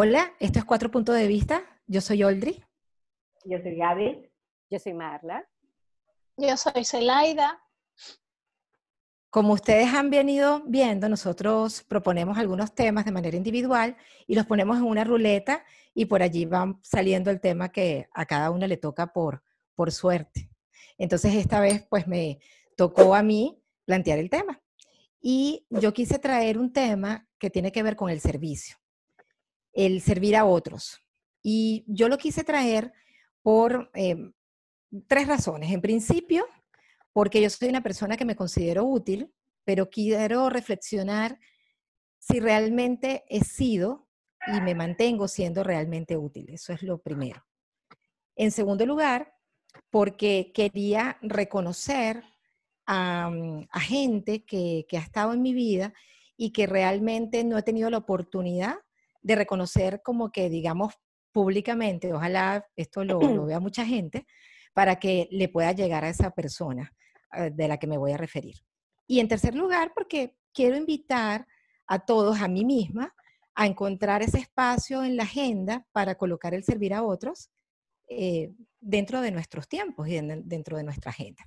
Hola, esto es Cuatro Puntos de Vista. Yo soy Oldri. Yo soy Gaby. Yo soy Marla. Yo soy Celaida. Como ustedes han venido viendo, nosotros proponemos algunos temas de manera individual y los ponemos en una ruleta y por allí van saliendo el tema que a cada uno le toca por, por suerte. Entonces esta vez pues me tocó a mí plantear el tema. Y yo quise traer un tema que tiene que ver con el servicio, el servir a otros. Y yo lo quise traer por em, tres razones. En principio, porque yo soy una persona que me considero útil, pero quiero reflexionar si realmente he sido y me mantengo siendo realmente útil. Eso es lo primero. En segundo lugar, porque quería reconocer Mm, a, gente que, ha estado en mi vida y que realmente no he tenido la oportunidad de reconocer como que, digamos, públicamente, ojalá esto lo, vea mucha gente, para que le pueda llegar a esa persona eh, de la que me voy a referir. Y en tercer lugar, porque quiero invitar a todos, a mí misma, a encontrar ese espacio en la agenda para colocar el servir a otros eh, dentro de nuestros tiempos y dentro de nuestra agenda.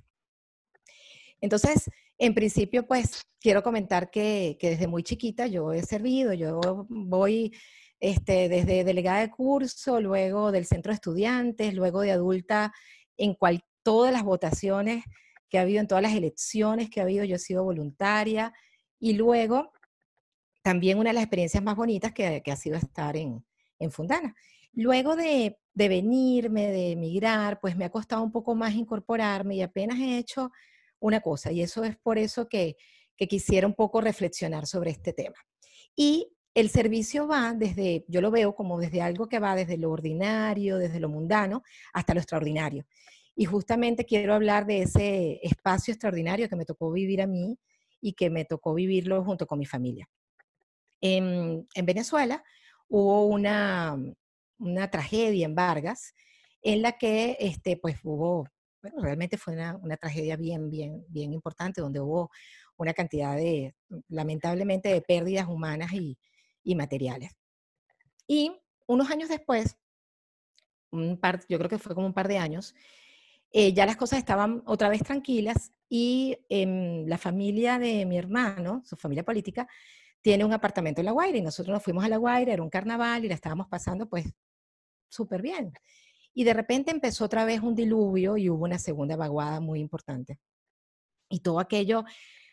Entonces, en principio, pues quiero comentar que, desde muy chiquita yo he servido, yo voy este, desde delegada de curso, luego del centro de estudiantes, luego de adulta en cual, todas las votaciones que ha habido, en todas las elecciones que ha habido, yo he sido voluntaria y luego también una de las experiencias más bonitas que, ha sido estar en, Fundana. Luego de, de venirme, de emigrar, pues me ha costado un poco más incorporarme y apenas he hecho una cosa, y eso es por eso que, quisiera un poco reflexionar sobre este tema. Y el servicio va desde, yo lo veo como desde algo que va desde lo ordinario, desde lo mundano, hasta lo extraordinario. Y justamente quiero hablar de ese espacio extraordinario que me tocó vivir a mí y que me tocó vivirlo junto con mi familia. En, Venezuela hubo una, una, tragedia en Vargas en la que este, pues hubo bueno, realmente fue una, tragedia bien, bien, bien importante, donde hubo una cantidad de, lamentablemente, de pérdidas humanas y, materiales. Y unos años después, un par, yo creo que fue como un par de años, eh, ya las cosas estaban otra vez tranquilas y em, la familia de mi hermano, su familia política, tiene un apartamento en La Guaira y nosotros nos fuimos a La Guaira, era un carnaval y la estábamos pasando pues súper bien. Y de repente empezó otra vez un diluvio y hubo una segunda vaguada muy importante. Y todo aquello,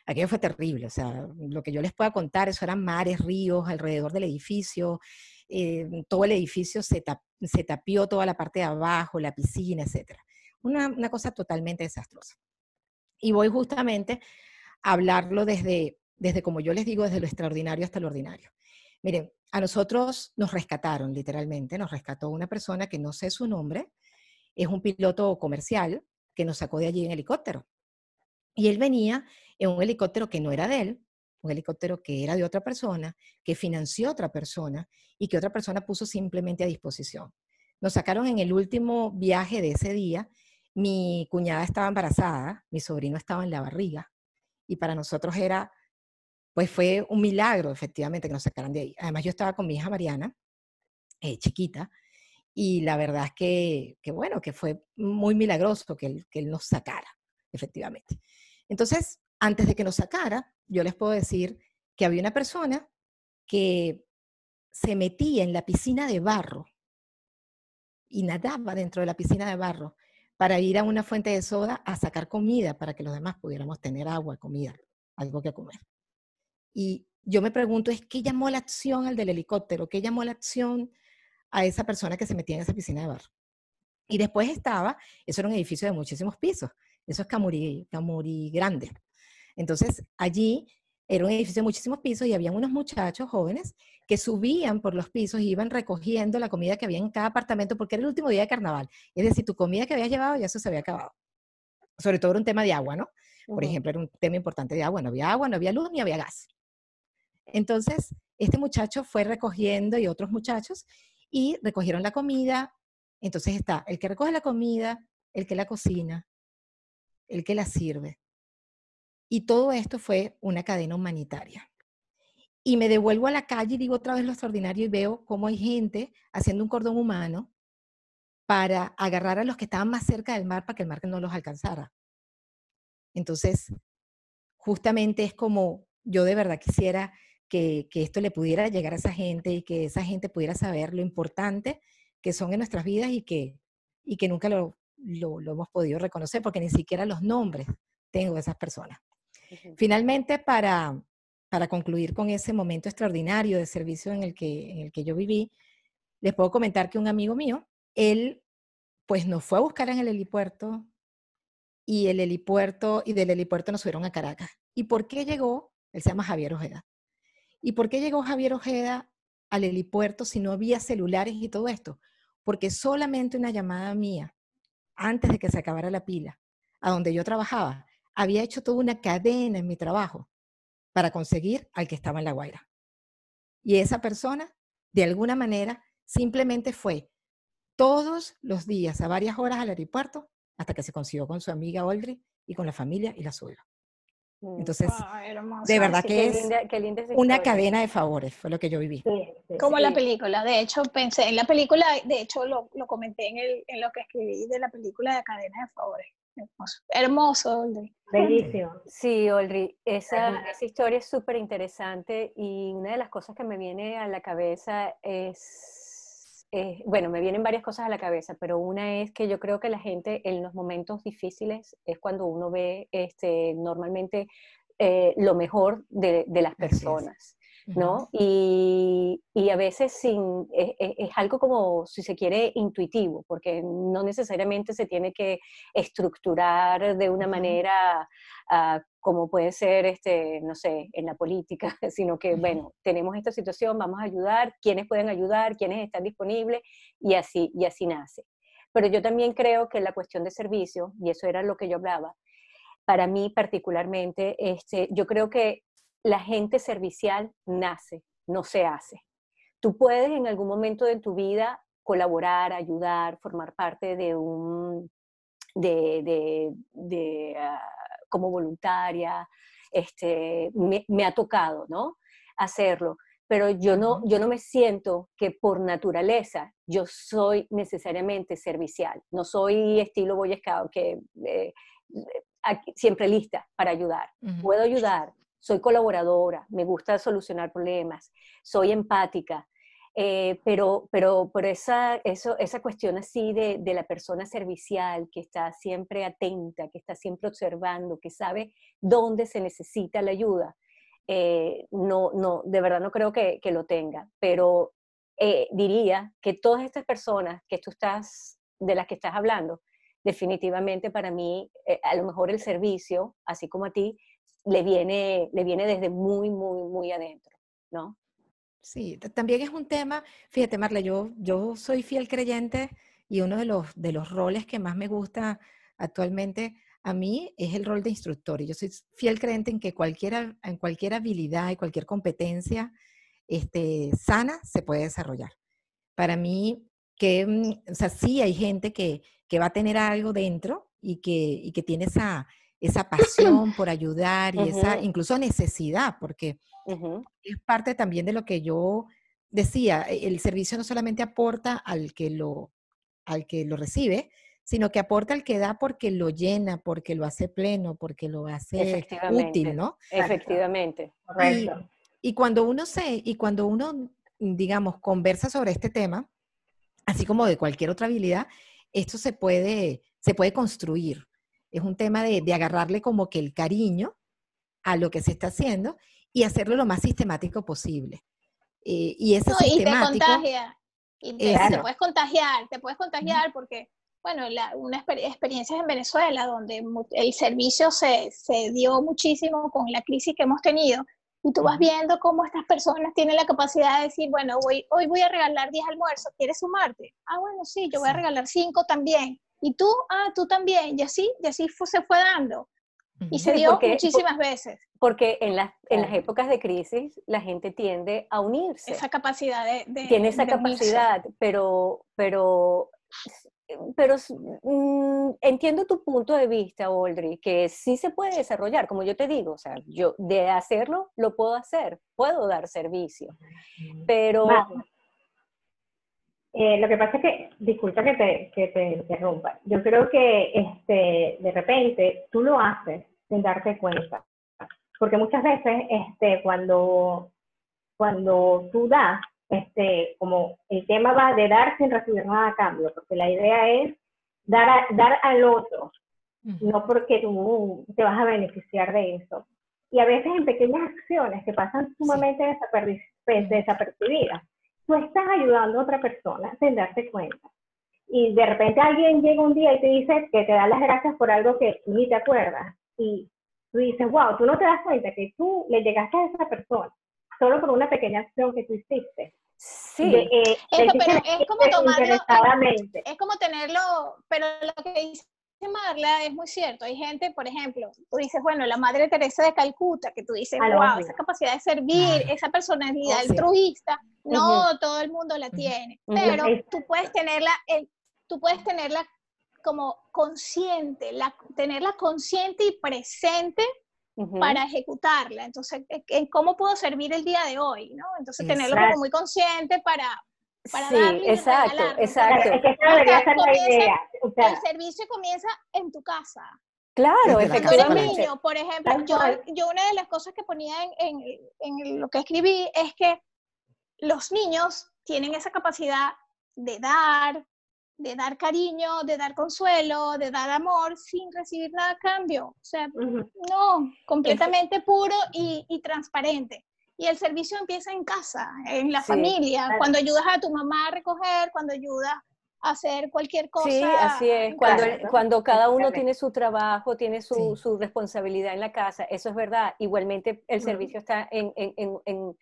aquello fue terrible. O sea, lo que yo les pueda contar, eso eran mares, ríos alrededor del edificio. Eh, todo el edificio se, se, tapió toda la parte de abajo, la piscina, etc. Una, una cosa totalmente desastrosa. Y voy justamente a hablarlo desde, desde, como yo les digo, desde lo extraordinario hasta lo ordinario. Miren, a nosotros nos rescataron, literalmente, nos rescató una persona que no sé su nombre, es un piloto comercial que nos sacó de allí en helicóptero. Y él venía en un helicóptero que no era de él, un helicóptero que era de otra persona, que financió otra persona y que otra persona puso simplemente a disposición. Nos sacaron en el último viaje de ese día. Mi cuñada estaba embarazada, mi sobrino estaba en la barriga y para nosotros era pues fue un milagro, efectivamente, que nos sacaran de ahí. Además, yo estaba con mi hija Mariana, eh, chiquita, y la verdad es que, bueno, que fue muy milagroso que que él nos sacara, efectivamente. Entonces, antes de que nos sacara, yo les puedo decir que había una persona que se metía en la piscina de barro y nadaba dentro de la piscina de barro para ir a una fuente de soda a sacar comida para que los demás pudiéramos tener agua, comida, algo que comer. Y yo me pregunto, ¿es qué llamó la acción al del helicóptero? ¿Qué llamó la acción a esa persona que se metía en esa piscina de bar? Y después estaba, eso era un edificio de muchísimos pisos, eso es Camurí, Camurí Grande. Entonces, allí era un edificio de muchísimos pisos y había unos muchachos jóvenes que subían por los pisos y iban recogiendo la comida que había en cada apartamento porque era el último día de carnaval. Es decir, tu comida que habías llevado ya eso se había acabado. Sobre todo era un tema de agua, ¿no? Por ejemplo, era un tema importante de agua. No había agua, no había luz, ni había gas. Entonces, este muchacho fue recogiendo y otros muchachos y recogieron la comida. Entonces está el que recoge la comida, el que la cocina, el que la sirve. Y todo esto fue una cadena humanitaria. y me devuelvo a la calle y digo otra vez lo extraordinario y veo cómo hay gente haciendo un cordón humano para agarrar a los que estaban más cerca del mar para que el mar no los alcanzara. Entonces, justamente es como yo de verdad quisiera que, esto le pudiera llegar a esa gente y que esa gente pudiera saber lo importante que son en nuestras vidas y que, y que nunca lo, lo, hemos podido reconocer porque ni siquiera los nombres tengo de esas personas. Finalmente, para, para concluir con ese momento extraordinario de servicio en el, que, en el que yo viví, les puedo comentar que un amigo mío, él pues nos fue a buscar en el helipuerto y el helipuerto y del helipuerto nos fueron a Caracas. ¿Y por qué llegó? Él se llama Javier Ojeda. ¿Y por qué llegó Javier Ojeda al helipuerto si no había celulares y todo esto? Porque solamente una llamada mía, antes de que se acabara la pila, a donde yo trabajaba, había hecho toda una cadena en mi trabajo para conseguir al que estaba en La Guaira. Y esa persona, de alguna manera, simplemente fue todos los días a varias horas al aeropuerto hasta que se consiguió con su amiga Oldri y con la familia y la suya. Mm. Entonces, de verdad que es una cadena de favores, fue lo que yo viví. Como la película, de hecho pensé en la película, de hecho lo, lo comenté en, el, en, lo que escribí de la película de cadena de favores. Hermoso, Oldri. Bellísimo. Sí, Olri, esa, esa historia es súper interesante y una de las cosas que me viene a la cabeza es, bueno, me vienen varias cosas a la cabeza, pero una es que yo creo que la gente en los momentos difíciles es cuando uno ve este, normalmente eh, lo mejor de, de las personas. ¿No? Y, y, a veces sin, es, e, es, algo como, si se quiere, intuitivo, porque no necesariamente se tiene que estructurar de una manera uh, como puede ser, este, no sé, en la política, sino que, bueno, tenemos esta situación, vamos a ayudar, quiénes pueden ayudar, quiénes están disponibles, y así, y así nace. Pero yo también creo que la cuestión de servicio, y eso era lo que yo hablaba, para mí particularmente, este, yo creo que la gente servicial nace, no se hace. Tú puedes en algún momento de tu vida colaborar, ayudar, formar parte de un, de, de, ah, como voluntaria, este, me, ha tocado, ¿no? Hacerlo. Pero yo no, yo no me siento que por naturaleza yo soy necesariamente servicial. No soy estilo Boy Scout, que eh, siempre lista para ayudar. Puedo ayudar, soy colaboradora, me gusta solucionar problemas, soy empática, eh, pero, pero, pero esa, eso, esa cuestión así de, de, la persona servicial que está siempre atenta, que está siempre observando, que sabe dónde se necesita la ayuda, eh, no, no, de verdad no creo que, que lo tenga, pero eh, diría que todas estas personas que tú estás, de las que estás hablando, definitivamente para mí, a lo mejor el servicio, así como a ti, le viene, le viene desde muy, muy, muy adentro, ¿no? Sí, también es un tema, fíjate Marle, yo, yo soy fiel creyente y uno de los, de los roles que más me gusta actualmente a mí es el rol de instructor. Y yo soy fiel creyente en que cualquier, en cualquier habilidad y cualquier competencia este, sana se puede desarrollar. Para mí, que, mm, o sea, sí hay gente que, que va a tener algo dentro y que, y que tiene esa, esa pasión por ayudar y esa incluso necesidad, porque es parte también de lo que yo decía, e, el servicio no solamente aporta al que lo, al que lo recibe, sino que aporta al que da porque lo llena, porque lo hace pleno, porque lo hace útil, ¿no? Efectivamente. Y, y, cuando uno se, y cuando uno, digamos, conversa sobre este tema, así como de cualquier otra habilidad, esto se puede, se puede construir. Es un tema de, agarrarle como que el cariño a lo que se está haciendo y hacerlo lo más sistemático posible. Eh, y ese sistemático, te contagia. Y te, puedes contagiar, te puedes contagiar porque, bueno, una experiencia en Venezuela donde el servicio se, se, dio muchísimo con la crisis que hemos tenido. Y tú vas viendo cómo estas personas tienen la capacidad de decir, bueno, hoy, hoy voy a regalar 10 almuerzos, ¿quieres sumarte? Ah, bueno, sí, yo voy a regalar 5 también y tú, ah, tú también, y así, y así se fue dando. Y se dio muchísimas veces. Porque en las, en las épocas de crisis la gente tiende a unirse. Esa capacidad de... Tiene esa capacidad, pero, pero pero mm, entiendo tu punto de vista, Audrey, que sí se puede desarrollar, como yo te digo, o sea, yo de hacerlo lo puedo hacer, puedo dar servicio, pero... Eh, lo que pasa es que, disculpa que te, que te interrumpa, yo creo que este, de repente tú lo haces sin darte cuenta, porque muchas veces este, cuando, cuando tú das, este, como el tema va de dar sin recibir nada a cambio, porque la idea es dar, dar al otro, no porque tú te vas a beneficiar de eso. Y a veces en pequeñas acciones que pasan sumamente desapercibidas, tú estás ayudando a otra persona sin darte cuenta. Y de repente alguien llega un día y te dice que te da las gracias por algo que ni te acuerdas. Y tú dices, wow, tú no te das cuenta que tú le llegaste a esa persona solo por una pequeña acción que tú hiciste. Sí, eh, es, pero es como tomarlo, es como tenerlo, pero lo que dice Marla es muy cierto. Hay gente, por ejemplo, tú dices, bueno, la Madre Teresa de Calcuta, que tú dices, wow, esa capacidad de servir, esa personalidad altruista, no todo el mundo la tiene, pero tú puedes tenerla, tú puedes tenerla como consciente, la, tenerla consciente y presente para ejecutarla. Entonces, ¿en cómo puedo servir el día de hoy? ¿no? Entonces, tenerlo como muy consciente para, para sí, exacto, exacto. Es que esa debería ser la idea. el servicio comienza en tu casa. Claro, efectivamente. Cuando eres niño, por ejemplo, yo, yo, una de las cosas que ponía en, en, en lo que escribí es que los niños tienen esa capacidad de dar, de dar cariño, de dar consuelo, de dar amor sin recibir nada a cambio. O sea, no, completamente puro y, transparente. Y el servicio empieza en casa, en la familia, cuando ayudas a tu mamá a recoger, cuando ayudas a hacer cualquier cosa. Sí, así es. Cuando, cuando cada uno tiene su trabajo, tiene su, su, responsabilidad en la casa, eso es verdad. Igualmente el servicio está en, en, en,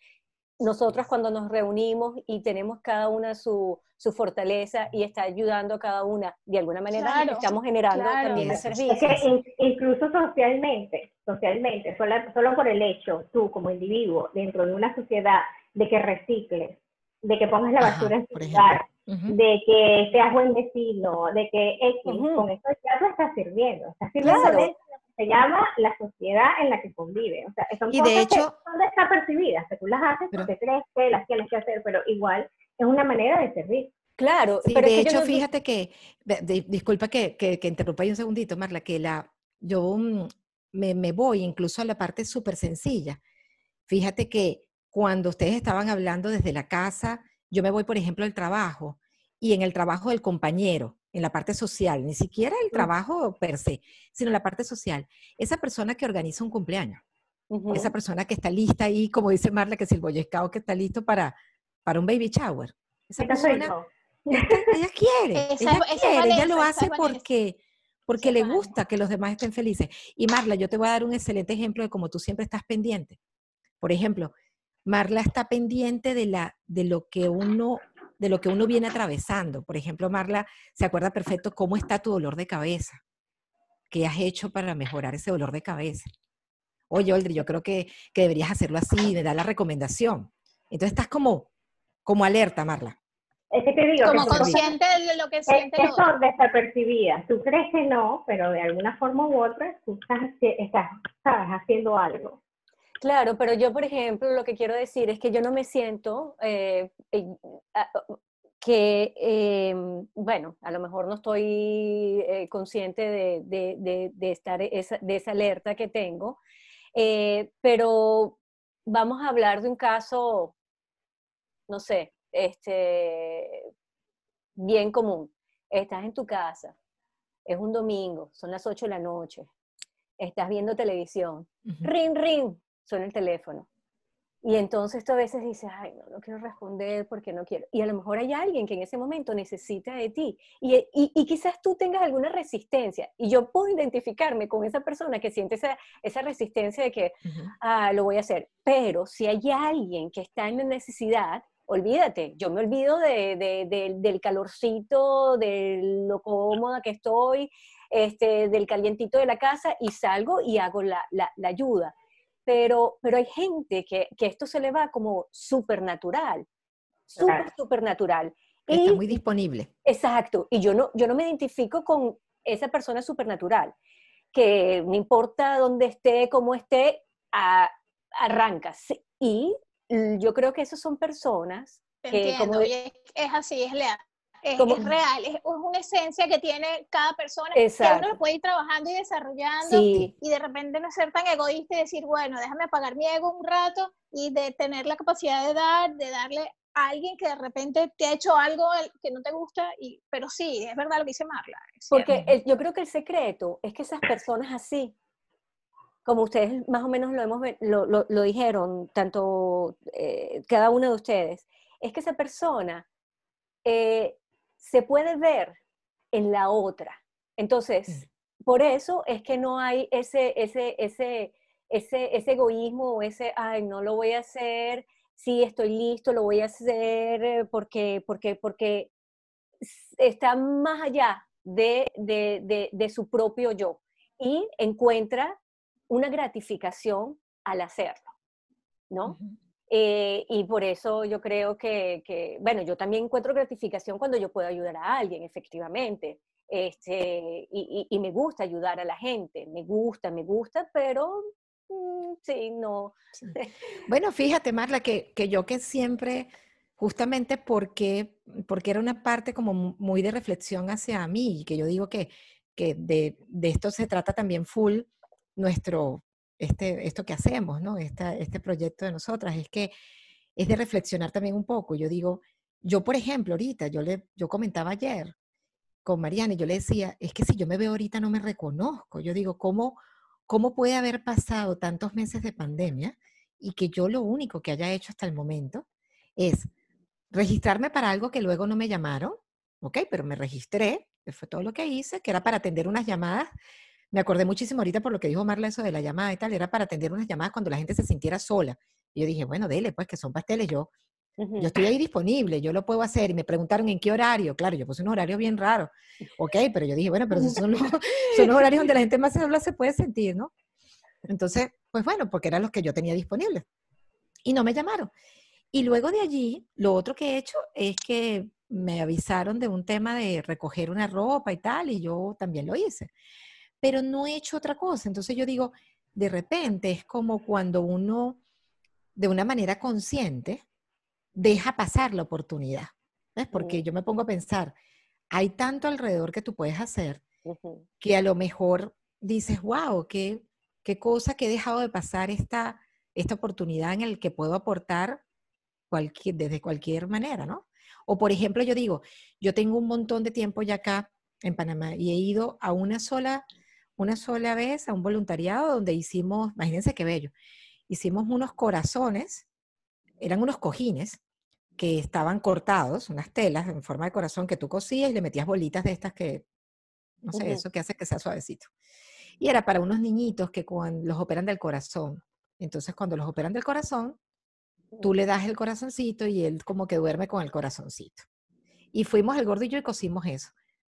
nosotros cuando nos reunimos y tenemos cada una su, su, fortaleza y está ayudando a cada una, de alguna manera estamos generando también el servicio. Es que incluso socialmente, socialmente, solo, solo por el hecho, tú como individuo, dentro de una sociedad, de que recicles, de que pongas la basura en su lugar, de que seas buen vecino, de que X, con eso ya tú estás sirviendo, estás sirviendo se llama la sociedad en la que convive. O sea, son y cosas de hecho, que son desapercibidas, que tú las haces porque crees que las tienes que hacer, pero igual es una manera de servir. Claro, pero de hecho, fíjate que, disculpa que, que, que, interrumpa ahí un segundito, Marla, que la, yo mm, me, me voy incluso a la parte súper sencilla. Fíjate que cuando ustedes estaban hablando desde la casa, yo me voy, por ejemplo, al trabajo y en el trabajo del compañero en la parte social, ni siquiera el trabajo per se, sino la parte social. Esa persona que organiza un cumpleaños, esa persona que está lista ahí, como dice Marla, que es el boyescao que está listo para, para un baby shower. Esa persona, ella quiere, ella quiere, ella lo hace porque, porque le gusta que los demás estén felices. Y Marla, yo te voy a dar un excelente ejemplo de cómo tú siempre estás pendiente. Por ejemplo, Marla está pendiente de, la, de lo que uno de lo que uno viene atravesando. Por ejemplo, Marla se acuerda perfecto cómo está tu dolor de cabeza, qué has hecho para mejorar ese dolor de cabeza. Oye, Oldri, yo creo que, deberías hacerlo así, me da la recomendación. Entonces estás como, como alerta, Marla. Es que te digo como consciente de lo que siente. Es, son desapercibidas. Tú crees que no, pero de alguna forma u otra tú estás, estás haciendo algo. Claro, pero yo, por ejemplo, lo que quiero decir es que yo no me siento eh, que, em, bueno, a lo mejor no estoy eh, consciente de, estar esa, de esa alerta que tengo, eh, pero vamos a hablar de un caso, no sé, este, bien común. Estás en tu casa, es un domingo, son las 8 de la noche, estás viendo televisión, ring, ring, suena el teléfono. Y entonces tú a veces dices, ay, no, no quiero responder porque no quiero. Y a lo mejor hay alguien que en ese momento necesita de ti. Y, y, quizás tú tengas alguna resistencia. Y yo puedo identificarme con esa persona que siente esa, esa resistencia de que, ah, lo voy a hacer. Pero si hay alguien que está en necesidad, olvídate, yo me olvido de, de, del calorcito, de lo cómoda que estoy, este, del calientito de la casa y salgo y hago la, la, la ayuda pero, pero hay gente que, que esto se le va como supernatural, súper, supernatural. Está muy disponible. Exacto. Y yo no, yo no me identifico con esa persona supernatural, que no importa dónde esté, cómo esté, arranca. Y yo creo que esas son personas que... Como es, así, es leal. Es, real, es, una esencia que tiene cada persona, que uno lo puede ir trabajando y desarrollando y de repente no ser tan egoísta y decir, bueno, déjame apagar mi ego un rato y de tener la capacidad de dar, de darle a alguien que de repente te ha hecho algo que no te gusta, y, pero sí, es verdad lo que dice Marla. Porque yo creo que el secreto es que esas personas así, como ustedes más o menos lo, hemos, lo, lo, dijeron, tanto eh, cada uno de ustedes, es que esa persona eh, se puede ver en la otra. Entonces, por eso es que no hay ese, ese, ese, ese, ese egoísmo o ese, ay, no lo voy a hacer, sí, estoy listo, lo voy a hacer eh, porque, porque, porque está más allá de, de, de, su propio yo y encuentra una gratificación al hacerlo, ¿no? Eh, y por eso yo creo que, que, bueno, yo también encuentro gratificación cuando yo puedo ayudar a alguien, efectivamente. Este, y, y, me gusta ayudar a la gente, me gusta, me gusta, pero mm, sí, no. Bueno, fíjate, Marla, que, que, yo que siempre, justamente porque, porque era una parte como muy de reflexión hacia mí, y que yo digo que, que de, de esto se trata también full nuestro, este, esto que hacemos, ¿no? este proyecto de nosotras, es que es de reflexionar también un poco. Yo digo, yo por ejemplo, ahorita, yo, le, yo comentaba ayer con Mariana y yo le decía, es que si yo me veo ahorita no me reconozco. Yo digo, ¿cómo, cómo puede haber pasado tantos meses de pandemia y que yo lo único que haya hecho hasta el momento es registrarme para algo que luego no me llamaron, ¿ok? Pero me registré, que fue todo lo que hice, que era para atender unas llamadas me acordé muchísimo ahorita por lo que dijo Marla eso de la llamada y tal, era para atender unas llamadas cuando la gente se sintiera sola. Y yo dije, bueno, dele, pues que son pasteles, yo, yo estoy ahí disponible, yo lo puedo hacer. Y me preguntaron en qué horario. Claro, yo puse un horario bien raro. Ok, pero yo dije, bueno, pero son los, son los horarios donde la gente más sola se puede sentir, ¿no? Entonces, pues bueno, porque eran los que yo tenía disponibles. Y no me llamaron. Y luego de allí, lo otro que he hecho es que me avisaron de un tema de recoger una ropa y tal, y yo también lo hice pero no he hecho otra cosa. Entonces yo digo, de repente es como cuando uno, de una manera consciente, deja pasar la oportunidad. ¿Ves? Porque yo me pongo a pensar, hay tanto alrededor que tú puedes hacer que a lo mejor dices, wow, qué, qué cosa que he dejado de pasar esta, esta oportunidad en el que puedo aportar cualquier, desde cualquier manera, ¿no? O por ejemplo, yo digo, yo tengo un montón de tiempo ya acá en Panamá y he ido a una sola una sola vez a un voluntariado donde hicimos, imagínense qué bello, hicimos unos corazones, eran unos cojines que estaban cortados, unas telas en forma de corazón que tú cosías y le metías bolitas de estas que, no sé, eso que hace que sea suavecito. Y era para unos niñitos que cuando los operan del corazón. Entonces, cuando los operan del corazón, tú le das el corazoncito y él como que duerme con el corazoncito. Y fuimos el gordo y cosimos eso.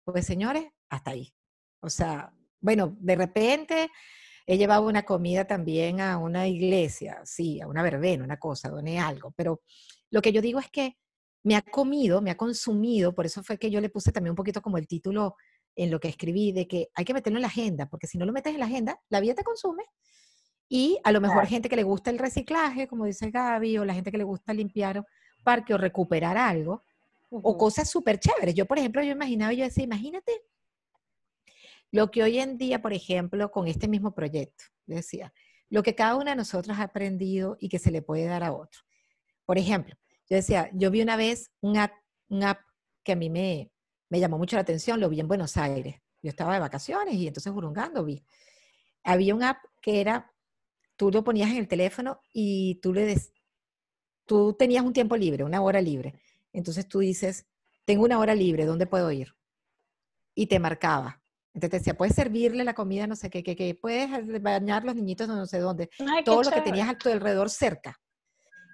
Pues señores, hasta ahí. O sea, bueno, de repente he llevado una comida también a una iglesia, sí, a una verbena, una cosa, doné algo, pero lo que yo digo es que me ha comido, me ha consumido, por eso fue que yo le puse también un poquito como el título en lo que escribí, de que hay que meterlo en la agenda, porque si no lo metes en la agenda, la vida te consume. Y a lo mejor gente que le gusta el reciclaje, como dice Gaby, o la gente que le gusta limpiar parque o recuperar algo, o cosas súper chéveres. Yo, por ejemplo, yo imaginaba, yo decía, imagínate lo que hoy en día, por ejemplo, con este mismo proyecto, decía, lo que cada una de nosotros ha aprendido y que se le puede dar a otro. Por ejemplo, yo decía, yo vi una vez un app, que a mí me, me llamó mucho la atención, lo vi en Buenos Aires. Yo estaba de vacaciones y entonces Burungando vi. Había un app que era, tú lo ponías en el teléfono y tú le des, tú tenías un tiempo libre, una hora libre. Entonces tú dices, tengo una hora libre, ¿dónde puedo ir? Y te marcaba. Entonces decía, puedes servirle la comida, no sé qué, qué, puedes bañar los niñitos no sé dónde, todo lo que tenías a tu alrededor cerca.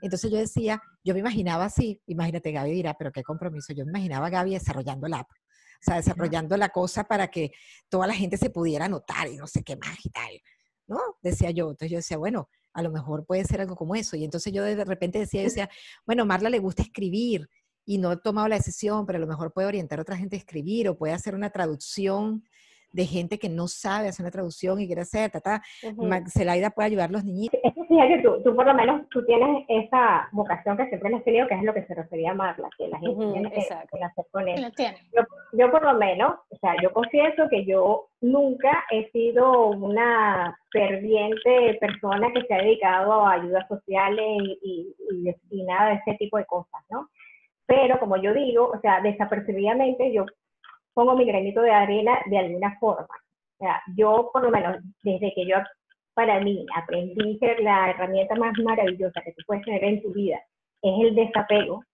Entonces yo decía, yo me imaginaba así, imagínate, Gaby dirá, pero qué compromiso, yo me imaginaba a Gaby desarrollando la app, o sea, desarrollando la cosa para que toda la gente se pudiera notar y no sé qué más y tal, ¿no? Decía yo, entonces yo decía, bueno, a lo mejor puede ser algo como eso, y entonces yo de repente decía, yo decía, bueno, Marla le gusta escribir, y no he tomado la decisión, pero a lo mejor puede orientar a otra gente a escribir o puede hacer una traducción de gente que no sabe hacer una traducción y quiere hacer, ta, ta. Celaida puede ayudar a los niñitos. Es que tú, tú por lo menos tú tienes esa vocación que siempre les he tenido, que es lo que se refería a Marla, que la gente tiene que, hacer con eso. Yo, yo, por lo menos, o sea, yo confieso que yo nunca he sido una ferviente persona que se ha dedicado a ayudas sociales y, y, y nada de ese tipo de cosas, ¿no? Pero como yo digo, o sea, desapercibidamente yo pongo mi granito de arena de alguna forma. O sea, yo por lo menos desde que yo para mí aprendí que la herramienta más maravillosa que tú puedes tener en tu vida es el desapego.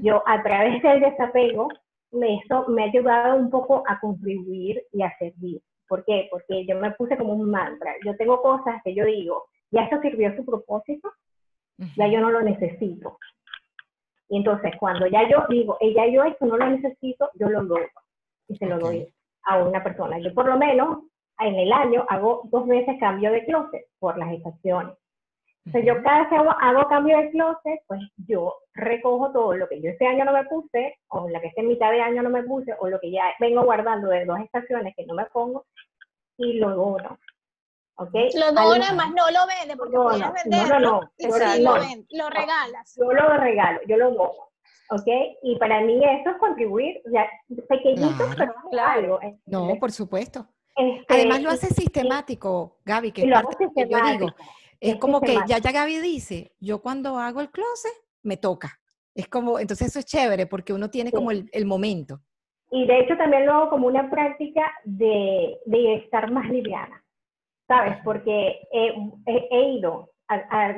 Yo a través del desapego, eso me ha ayudado un poco a contribuir y a servir. ¿Por qué? Porque yo me puse como un mantra. Yo tengo cosas que yo digo, ya esto sirvió su propósito, ya yo no lo necesito. Y entonces, cuando ya yo digo, ella yo esto no lo necesito, yo lo doy y se lo doy a una persona. Yo por lo menos en el año hago dos veces cambio de closet por las estaciones. Entonces yo cada vez que hago, cambio de closet, pues yo recojo todo lo que yo este año no me puse, o lo que este mitad de año no me puse, o lo que ya vengo guardando de dos estaciones que no me pongo, y lo dono. ¿Okay? Lo donas, más no lo vende, porque no, puedes venderlo. No, no, no. lo, lo, regalas. Yo lo regalo, yo lo dono. ¿ok? Y para mí eso es contribuir, ya, pequeñito, pero claro. algo. No, por supuesto. Este, Además lo hace sistemático, Gaby, que es parte que yo digo. Es, como que ya, ya Gaby dice, yo cuando hago el closet, me toca. Es como, entonces eso es chévere porque uno tiene como el, el, momento. Y de hecho también lo hago como una práctica de, de estar más liviana, ¿sabes? Porque he, he ido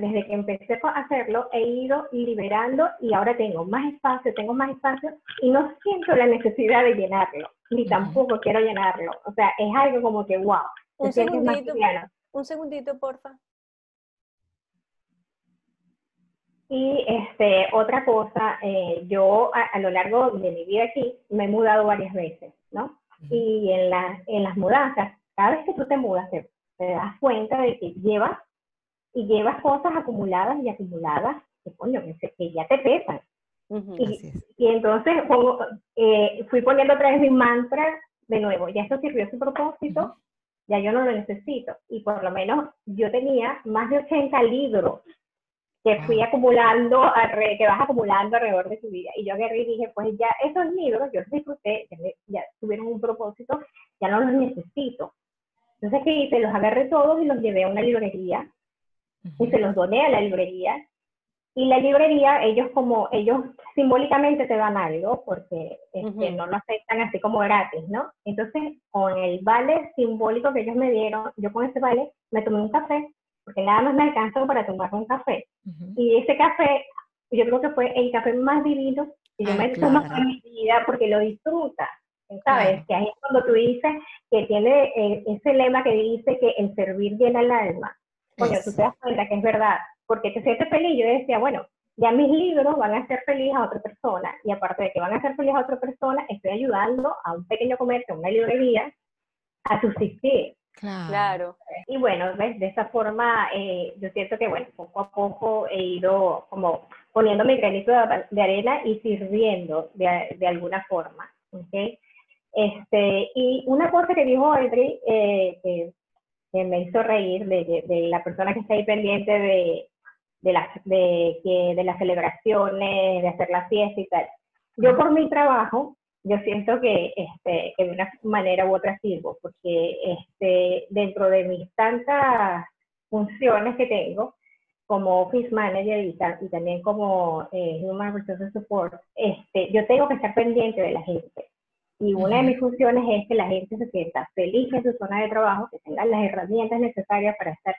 desde que empecé a hacerlo, he ido liberando y ahora tengo más espacio, tengo más espacio y no siento la necesidad de llenarlo, ni tampoco quiero llenarlo. O sea, es algo como que, wow. Un segundito, un segundito, porfa. Y este, otra cosa, eh, yo a, lo largo de mi vida aquí me he mudado varias veces, ¿no? Y en, la, en las mudanzas, cada vez que tú te mudas, te das cuenta de que llevas y llevas cosas acumuladas y acumuladas que, coño, que, ya te pesan. y, entonces eh, fui poniendo otra vez mi mantra de nuevo, ya esto sirvió su propósito, ya yo no lo necesito. Y por lo menos yo tenía más de 80 libros que fui acumulando, que vas acumulando alrededor de tu vida. Y yo agarré y dije, pues ya esos libros, yo los disfruté, ya, tuvieron un propósito, ya no los necesito. Entonces, ¿qué hice? Los agarré todos y los llevé a una librería y se los doné a la librería. Y la librería, ellos como, ellos simbólicamente te dan algo, porque este, no lo aceptan así como gratis, ¿no? Entonces, con el vale simbólico que ellos me dieron, yo con ese vale me tomé un café, porque nada más me alcanzó para tomar un café. Y ese café, yo creo que fue el café más divino que yo me he tomado en mi vida, porque lo disfruta. ¿Sabes? Que ahí es cuando tú dices que tiene eh, ese lema que dice que el servir llena el alma. Coño, tú te das cuenta que es verdad, porque te sientes feliz. Yo decía, bueno, ya mis libros van a hacer feliz a otra persona, y aparte de que van a hacer feliz a otra persona, estoy ayudando a un pequeño comercio, a una librería, a subsistir. Claro. Y bueno, ¿ves? de esa forma, eh, yo siento que, bueno, poco a poco he ido como poniendo mi granito de, arena y sirviendo de, de alguna forma. ¿okay? Este, y una cosa que dijo Audrey, eh, que que me hizo reír de, de, la persona que está ahí pendiente de, de, las, de, que, de las celebraciones, de hacer la fiesta y tal. Yo por mi trabajo, yo siento que, este, que de una manera u otra sirvo, porque este, dentro de mis tantas funciones que tengo, como Office Manager y, y también como eh, Human Resources Support, este, yo tengo que estar pendiente de la gente. Y una de mis funciones es que la gente se sienta feliz en su zona de trabajo, que tengan las herramientas necesarias para estar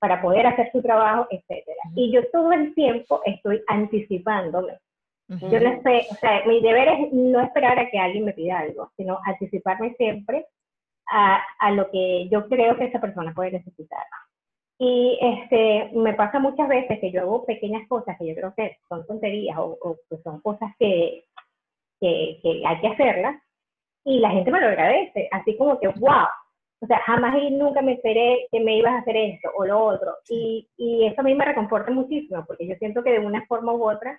para poder hacer su trabajo, etcétera. Y yo todo el tiempo estoy anticipándome. Yo no sé, o sea, mi deber es no esperar a que alguien me pida algo, sino anticiparme siempre a, a lo que yo creo que esa persona puede necesitar. Y este, me pasa muchas veces que yo hago pequeñas cosas que yo creo que son tonterías o, o que son cosas que, que, que, hay que hacerlas, y la gente me lo agradece, así como que, wow, o sea, jamás y nunca me esperé que me ibas a hacer esto o lo otro. Y, y eso a mí me reconforta muchísimo, porque yo siento que de una forma u otra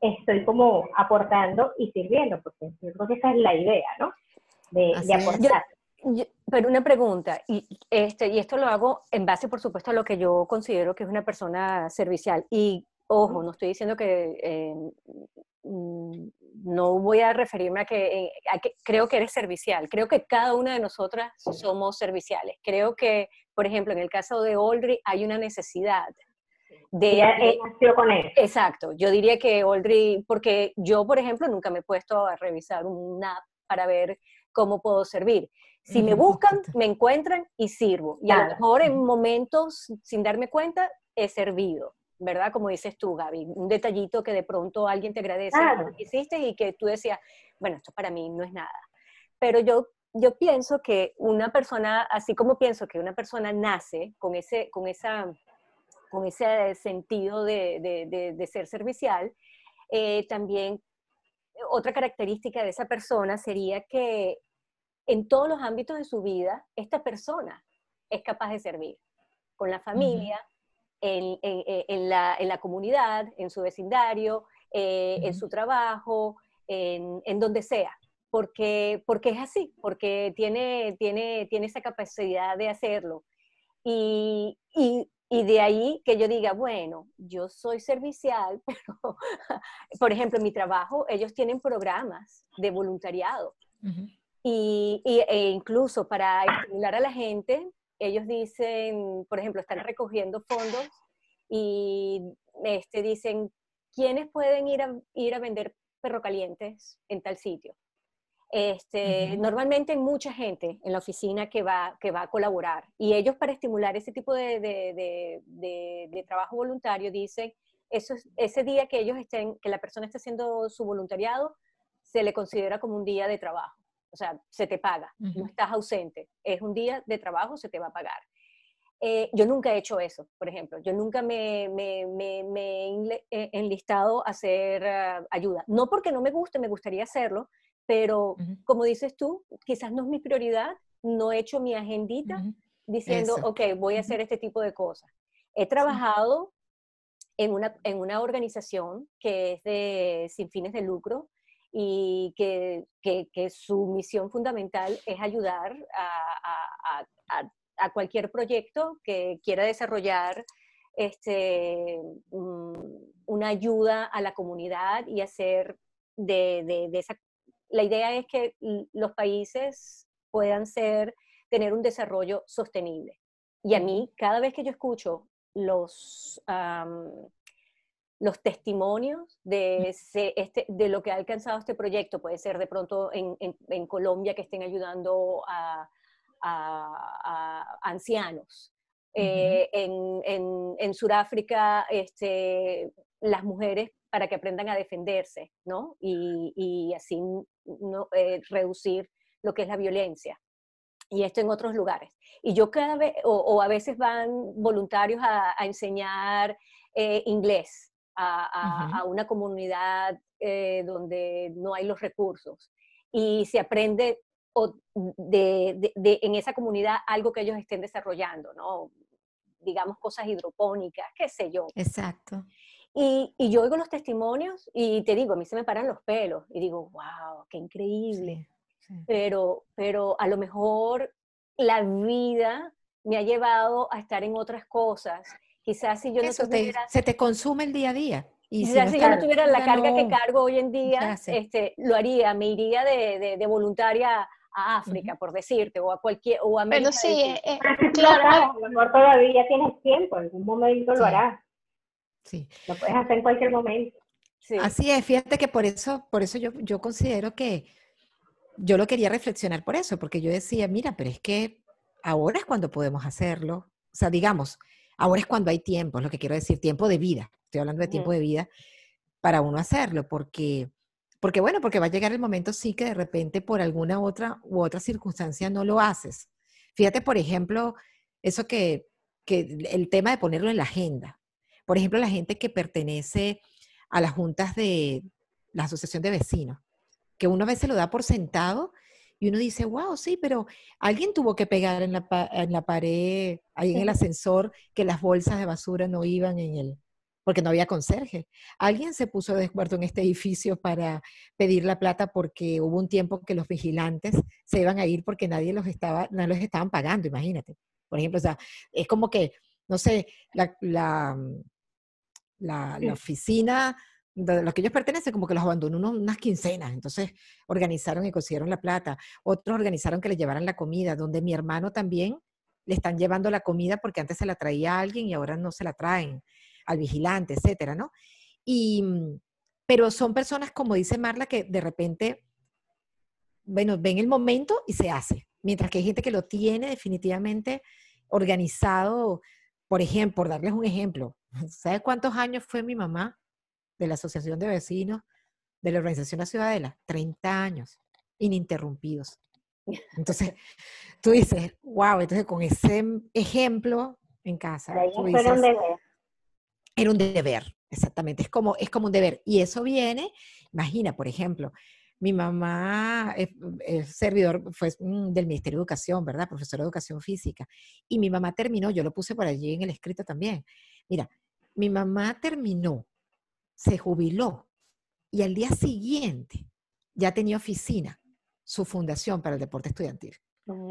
estoy como aportando y sirviendo, porque yo creo que esa es la idea, ¿no? De, aportar. pero una pregunta, y, este, y esto lo hago en base, por supuesto, a lo que yo considero que es una persona servicial. Y ojo, no estoy diciendo que eh, mm, no voy a referirme eh, a que, creo que eres servicial. Creo que cada una de nosotras somos serviciales. Creo que, por ejemplo, en el caso de Oldry hay una necesidad de, con él. Exacto, yo diría que Oldry, porque yo, por ejemplo, nunca me he puesto a revisar un app para ver cómo puedo servir. Si me buscan, me encuentran y sirvo. Y a lo mejor en momentos, sin darme cuenta, he servido. ¿Verdad? Como dices tú, Gaby, un detallito que de pronto alguien te agradece lo que hiciste y que tú decías, bueno, esto para mí no es nada. Pero yo, yo pienso que una persona, así como pienso que una persona nace con ese, con esa, con ese sentido de, de, ser servicial, eh, también otra característica de esa persona sería que en todos los ámbitos de su vida, esta persona es capaz de servir con la familia, en, la, comunidad, en su vecindario, eh, en su trabajo, en, donde sea. Porque, porque es así, porque tiene, tiene, tiene esa capacidad de hacerlo. Y, de ahí que yo diga, bueno, yo soy servicial, pero, por ejemplo, en mi trabajo, ellos tienen programas de voluntariado. y, e incluso para estimular a la gente, ellos dicen, por ejemplo, están recogiendo fondos y este, dicen, ¿quiénes pueden ir a, ir a vender perro calientes en tal sitio? Este, Normalmente hay mucha gente en la oficina que va, que va a colaborar y ellos para estimular ese tipo de, de, de, trabajo voluntario dicen, eso ese día que ellos estén, que la persona esté haciendo su voluntariado, se le considera como un día de trabajo. O sea, se te paga, no estás ausente. Es un día de trabajo, se te va a pagar. Eh, yo nunca he hecho eso, por ejemplo. Yo nunca me, me, me, he enlistado a hacer ah, ayuda. No porque no me guste, me gustaría hacerlo, pero como dices tú, quizás no es mi prioridad. No he hecho mi agendita diciendo, ok, voy a hacer este tipo de cosas. He trabajado en, una, en una organización que es de sin fines de lucro, y que, que, su misión fundamental es ayudar a, a, a, cualquier proyecto que quiera desarrollar este, una ayuda a la comunidad y hacer de, de, esa... La idea es que los países puedan ser, tener un desarrollo sostenible. Y a mí, cada vez que yo escucho los, los testimonios de, este, de lo que ha alcanzado este proyecto. Puede ser de pronto en, en, Colombia que estén ayudando a, a, ancianos. Eh, en, en, Sudáfrica, este, las mujeres para que aprendan a defenderse, ¿no? Y, y así no, eh, reducir lo que es la violencia. Y esto en otros lugares. Y yo cada vez, o, a veces van voluntarios a, enseñar eh, inglés a, una comunidad eh, donde no hay los recursos y se aprende de, en esa comunidad algo que ellos estén desarrollando, ¿no? Digamos cosas hidropónicas, qué sé yo. Exacto. Y, y, yo oigo los testimonios y te digo, a mí se me paran los pelos y digo, wow, qué increíble. Pero, pero a lo mejor la vida me ha llevado a estar en otras cosas Quizás si yo no tuviera... se te consume el día a día. Y quizás si, yo no tuviera la carga que cargo hoy en día, este, lo haría, me iría de, de, voluntaria a África, por decirte, o a cualquier, o a América. Pero sí, eh, eh, claro. A lo mejor todavía tienes tiempo, en algún momento lo harás. Sí. Lo puedes hacer en cualquier momento. Sí. Así es, fíjate que por eso, por eso yo, yo considero que yo lo quería reflexionar por eso, porque yo decía, mira, pero es que ahora es cuando podemos hacerlo. O sea, digamos, Ahora es cuando hay tiempo, es lo que quiero decir, tiempo de vida. Estoy hablando de tiempo de vida para uno hacerlo, porque, porque bueno, porque va a llegar el momento sí que de repente por alguna otra u otra circunstancia no lo haces. Fíjate, por ejemplo, eso que, que el tema de ponerlo en la agenda. Por ejemplo, la gente que pertenece a las juntas de la asociación de vecinos, que uno a veces lo da por sentado y uno dice, wow, sí, pero alguien tuvo que pegar en la, en la pared, ahí en el ascensor, que las bolsas de basura no iban en el, porque no había conserje. Alguien se puso de acuerdo en este edificio para pedir la plata porque hubo un tiempo que los vigilantes se iban a ir porque nadie los estaba, no los estaban pagando, imagínate. Por ejemplo, o sea, es como que, no sé, la, la, la, oficina de los que ellos pertenecen, como que los abandonó unas quincenas. Entonces organizaron y consiguieron la plata. Otros organizaron que le llevaran la comida, donde mi hermano también le están llevando la comida porque antes se la traía a alguien y ahora no se la traen al vigilante, etcétera, ¿no? Y, pero son personas, como dice Marla, que de repente, bueno, ven el momento y se hace. Mientras que hay gente que lo tiene definitivamente organizado. Por ejemplo, por darles un ejemplo, ¿sabe cuántos años fue mi mamá de la Asociación de Vecinos de la Organización La Ciudadela? 30 años, ininterrumpidos. Entonces, tú dices, wow, entonces con ese ejemplo en casa, tú dices, era un deber, exactamente. Es como, es como un deber. Y eso viene, imagina, por ejemplo, mi mamá es, servidor fue del Ministerio de Educación, ¿verdad? Profesor de Educación Física. Y mi mamá terminó, yo lo puse por allí en el escrito también. Mira, mi mamá terminó, se jubiló y al día siguiente ya tenía oficina, su fundación para el deporte estudiantil.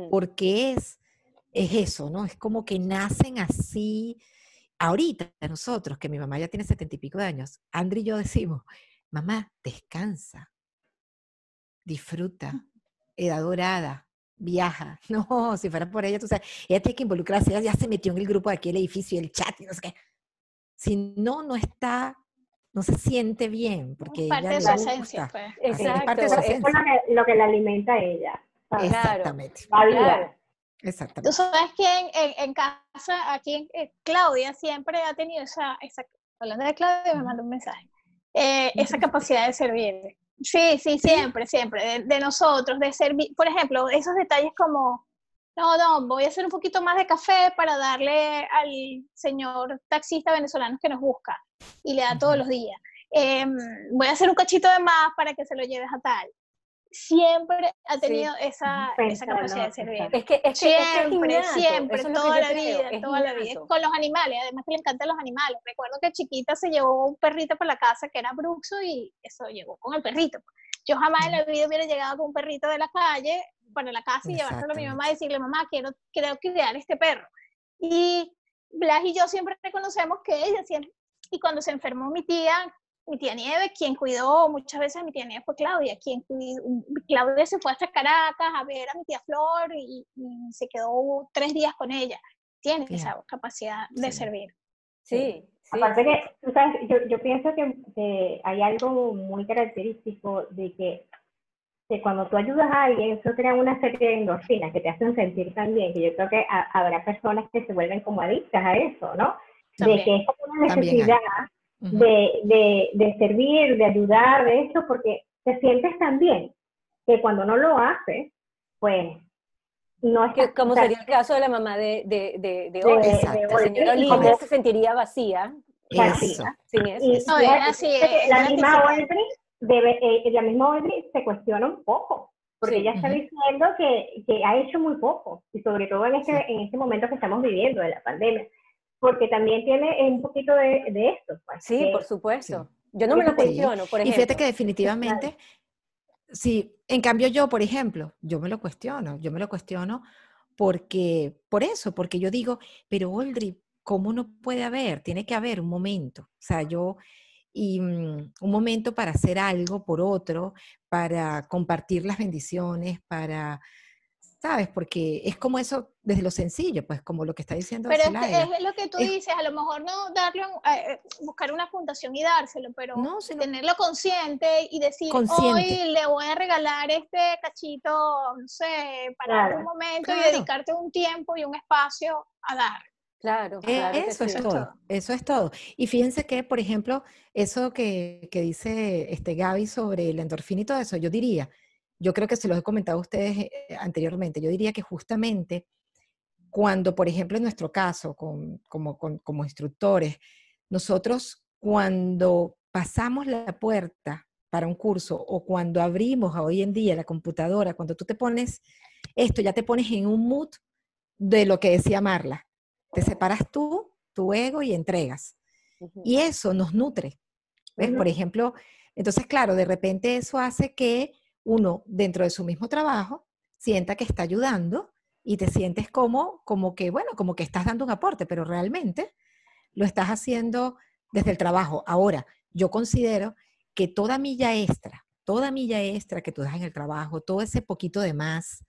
Porque es, es eso, ¿no? Es como que nacen así, ahorita nosotros, que mi mamá ya tiene setenta y pico de años, Andri y yo decimos, mamá, descansa, disfruta, edad dorada, viaja. No, si fuera por ella, tú sabes, ella tiene que involucrarse, ella ya se metió en el grupo de aquí, el edificio, el chat y no sé qué. Si no, no está, no se siente bien, porque parte ella de su esencia, pues. Exacto. Es parte de su esencia. Es lo que, la alimenta a ella. Exactamente. Claro. Exactamente. Tú sabes que en, casa, aquí eh, Claudia siempre ha tenido esa, esa hablando de Claudia, me mandó un mensaje, eh, esa capacidad de servir. Sí, sí, siempre, siempre, de, nosotros, de servir, por ejemplo, esos detalles como, no, no, voy a hacer un poquito más de café para darle al señor taxista venezolano que nos busca y le da todos los días. Em, voy a hacer un cachito de más para que se lo lleves a tal siempre ha tenido esa, esa, capacidad de servir. Es que, es siempre, siempre, toda la vida, toda la vida. Con los animales, además que le encantan los animales. Recuerdo que chiquita se llevó un perrito para la casa que era Bruxo y eso llegó con el perrito. Yo jamás en la vida hubiera llegado con un perrito de la calle para la casa y llevárselo a mi mamá y decirle, mamá, quiero, quiero criar este perro. Y Blas y yo siempre reconocemos que ella siempre, y cuando se enfermó mi tía, mi tía Nieve, quien cuidó muchas veces a mi tía Nieve fue Claudia, quien cuidó, Claudia se fue hasta Caracas a ver a mi tía Flor y, se quedó tres días con ella. Tiene esa capacidad de servir. Sí, Aparte que, tú sabes, yo, yo pienso que, hay algo muy característico de que, que, cuando tú ayudas a alguien, eso crea una serie de endorfinas que te hacen sentir tan bien, que yo creo que habrá personas que se vuelven como adictas a eso, ¿no? De que es como una necesidad de, de, servir, de ayudar, de eso, porque te sientes tan bien que cuando no lo haces, pues no es que, como sería el caso de la mamá de, de, de, de, la señora Olivia se sentiría vacía, vacía sin eso. Y, no, así, la, misma Audrey debe, eh, la misma Audrey se cuestiona un poco, porque ella está diciendo que, que, ha hecho muy poco, y sobre todo en este, en este momento que estamos viviendo de la pandemia porque también tiene un poquito de, esto. Pues, sí, por supuesto. Yo no me lo cuestiono, por ejemplo. Y fíjate que definitivamente, sí, en cambio yo, por ejemplo, yo me lo cuestiono, yo me lo cuestiono porque, por eso, porque yo digo, pero Oldri, ¿cómo no puede haber? Tiene que haber un momento. O sea, yo, y mm, un momento para hacer algo por otro, para compartir las bendiciones, para ¿sabes? Porque es como eso desde lo sencillo, pues como lo que está diciendo. Pero es, lo que tú dices, a lo mejor no darle, eh, eh, buscar una fundación y dárselo, pero tenerlo consciente y decir, hoy le voy a regalar este cachito, no sé, para un momento y dedicarte un tiempo y un espacio a dar. Claro, eh, claro eso es todo, eso es todo. Y fíjense que, por ejemplo, eso que, que dice este Gaby sobre el endorfina y todo eso, yo diría, yo creo que se los he comentado a ustedes eh, anteriormente, yo diría que justamente cuando, por ejemplo, en nuestro caso, como, como instructores, nosotros cuando pasamos la puerta para un curso o cuando abrimos hoy en día la computadora, cuando tú te pones esto, ya te pones en un mood de lo que decía Marla. Te separas tú, tu ego y entregas. Y eso nos nutre. ¿Ves? Por ejemplo, entonces, claro, de repente eso hace que uno, dentro de su mismo trabajo, sienta que está ayudando y te sientes como, como que, bueno, como que estás dando un aporte, pero realmente lo estás haciendo desde el trabajo. Ahora, yo considero que toda milla extra, toda milla extra que tú das en el trabajo, todo ese poquito de más,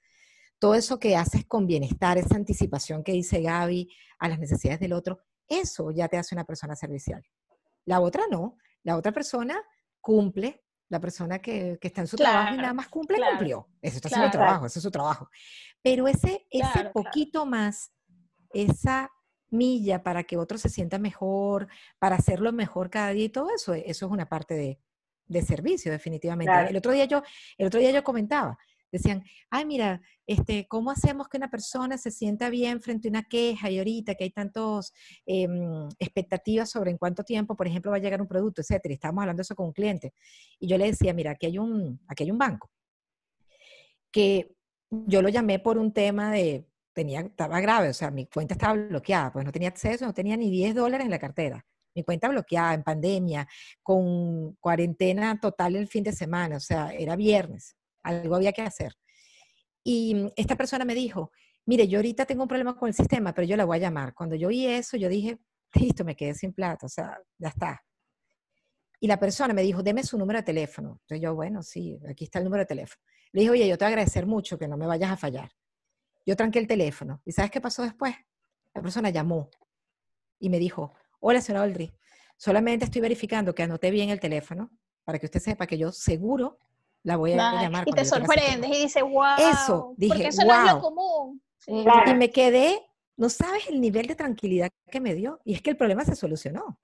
todo eso que haces con bienestar, esa anticipación que dice Gaby a las necesidades del otro, eso ya te hace una persona servicial. La otra no, la otra persona cumple, la persona que, está en su trabajo y nada más cumple, cumplió. Eso está haciendo el trabajo, ese es su trabajo. Pero ese, ese poquito más, esa milla para que otro se sienta mejor, para hacerlo mejor cada día y todo eso, eso es una parte de, de servicio, definitivamente. El, otro día yo, el otro día yo comentaba, decían, ay, mira, este, ¿cómo hacemos que una persona se sienta bien frente a una queja y ahorita que hay tantas em, expectativas sobre en cuánto tiempo, por ejemplo, va a llegar un producto, etcétera? Estábamos hablando eso con un cliente. Y yo le decía, mira, aquí hay un, aquí hay un banco que yo lo llamé por un tema de, tenía, estaba grave, o sea, mi cuenta estaba bloqueada, pues no tenía acceso, no tenía ni 10 dólares en la cartera mi cuenta bloqueada en pandemia, con cuarentena total el fin de semana, o sea, era viernes algo había que hacer. Y mm, esta persona me dijo, mire, yo ahorita tengo un problema con el sistema, pero yo la voy a llamar. Cuando yo oí eso, yo dije, listo, me quedé sin plata, o sea, ya está. Y la persona me dijo, deme su número de teléfono. Entonces yo, bueno, sí, aquí está el número de teléfono. Le dije, oye, yo te voy a agradecer mucho que no me vayas a fallar. Yo tranqué el teléfono. ¿Y sabes qué pasó después? La persona llamó y me dijo, hola, señora Aldri, solamente estoy verificando que anoté bien el teléfono para que usted sepa que yo seguro la voy a llamar. Y te sorprendes y dices, wow. Eso, dije, porque eso no es lo común. Y me quedé, no sabes el nivel de tranquilidad que me dio. Y es que el problema se solucionó.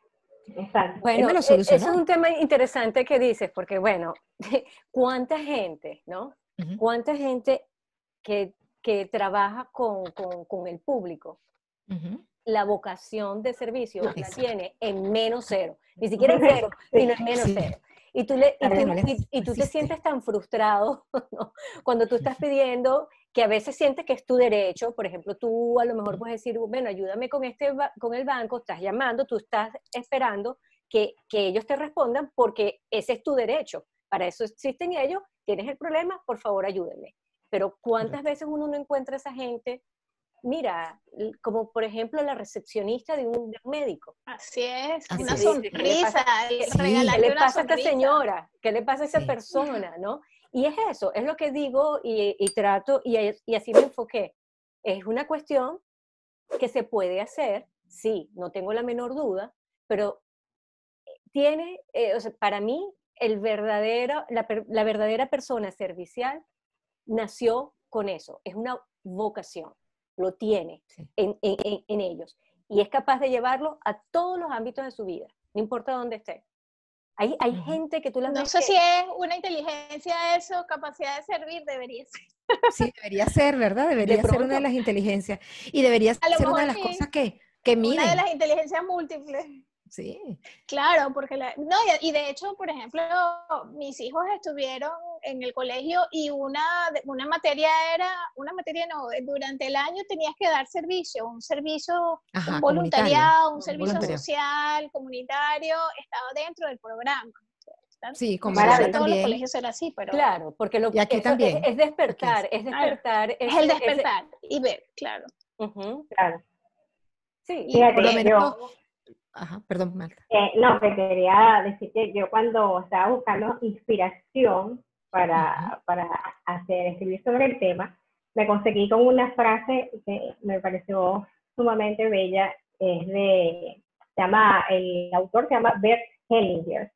Exacto. Bueno, lo solucionó. eso es un tema interesante que dices, porque bueno, ¿cuánta gente, no? ¿Cuánta gente que, que trabaja con, con, con, el público? La vocación de servicio la tiene en menos cero. Ni siquiera en cero, sino en menos cero. Y tú, le, y tú, te sientes tan frustrado cuando tú estás pidiendo que a veces sientes que es tu derecho, por ejemplo, tú a lo mejor puedes decir, bueno, ayúdame con, este, con el banco, estás llamando, tú estás esperando que, que ellos te respondan porque ese es tu derecho, para eso existen ellos, tienes el problema, por favor ayúdenme. Pero ¿cuántas veces uno no encuentra a esa gente mira, como por ejemplo la recepcionista de un, médico. Así es, una sonrisa. ¿Qué le pasa a esta señora? ¿Qué le pasa a esa persona? ¿no? Y es eso, es lo que digo y, trato y, y, así me enfoqué. Es una cuestión que se puede hacer, sí, no tengo la menor duda, pero tiene, eh, o sea, para mí, el verdadero, la, la verdadera persona servicial nació con eso, es una vocación lo tiene en, ellos y es capaz de llevarlo a todos los ámbitos de su vida, no importa dónde esté. Hay, hay gente que tú la No sé si es una inteligencia eso, capacidad de servir, debería ser. Sí, debería ser, ¿verdad? Debería ser una de las inteligencias. Y debería ser una de las cosas que, que miden. Una de las inteligencias múltiples. Sí. Claro, porque la, no, y de hecho, por ejemplo, mis hijos estuvieron en el colegio y una, una materia era, una materia no, durante el año tenías que dar servicio, un servicio voluntariado, un servicio social, comunitario, estaba dentro del programa. Sí, como en todos los colegios era así, pero... Claro, porque lo que también. Es, despertar, es despertar. Es, el despertar y ver, claro. Claro. Sí, y por lo menos, Ajá, perdón, Marta. Eh, no, que quería decir que yo cuando estaba buscando inspiración para, para hacer, escribir sobre el tema, me conseguí con una frase que me pareció sumamente bella, es de, se llama, el autor se llama Bert Hellinger,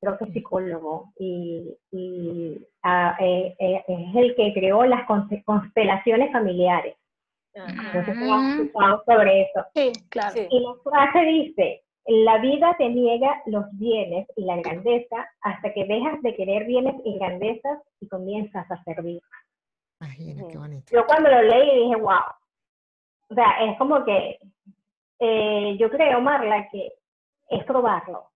creo que es psicólogo, y, y eh, eh, es el que creó las constelaciones familiares. Entonces, uh sobre eso. Sí, claro. Y la frase dice, la vida te niega los bienes y la grandeza hasta que dejas de querer bienes y grandezas y comienzas a servir. Imagina, qué bonito. Yo cuando lo leí dije, wow. O sea, es como que eh, yo creo, Marla, que es probarlo.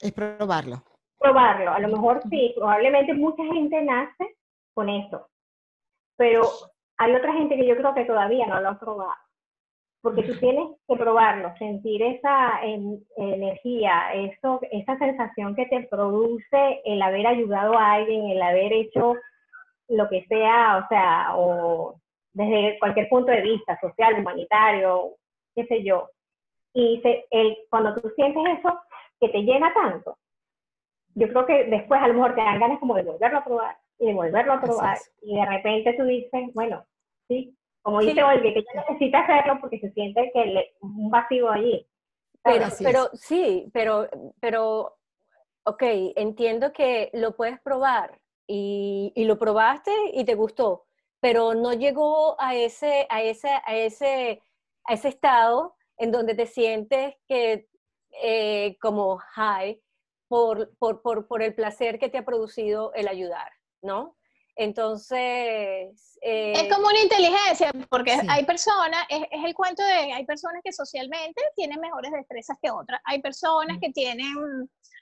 Es probarlo. Probarlo. A lo mejor sí, probablemente mucha gente nace con eso. Pero hay otra gente que yo creo que todavía no lo ha probado. porque tú tienes que probarlo, sentir esa energía, eso, esa sensación que te produce el haber ayudado a alguien, el haber hecho lo que sea, o sea, o desde cualquier punto de vista, social, humanitario, qué sé yo. Y el, cuando tú sientes eso, que te llena tanto, yo creo que después a lo mejor te dan ganas como de volverlo a probar y volverlo a probar. Y de repente tú dices, bueno, sí, como dice Olga, que ya necesita hacerlo porque se siente que le, un vacío allí. Pero, pero sí, pero, pero, ok, entiendo que lo puedes probar y, y, lo probaste y te gustó, pero no llegó a ese, a ese, a ese, a ese estado en donde te sientes que eh, como high por, por, por, por el placer que te ha producido el ayudar, ¿no? Entonces... es eh, como una inteligencia, porque hay personas, es, el cuento de, hay personas que socialmente tienen mejores destrezas que otras, hay personas mm. que tienen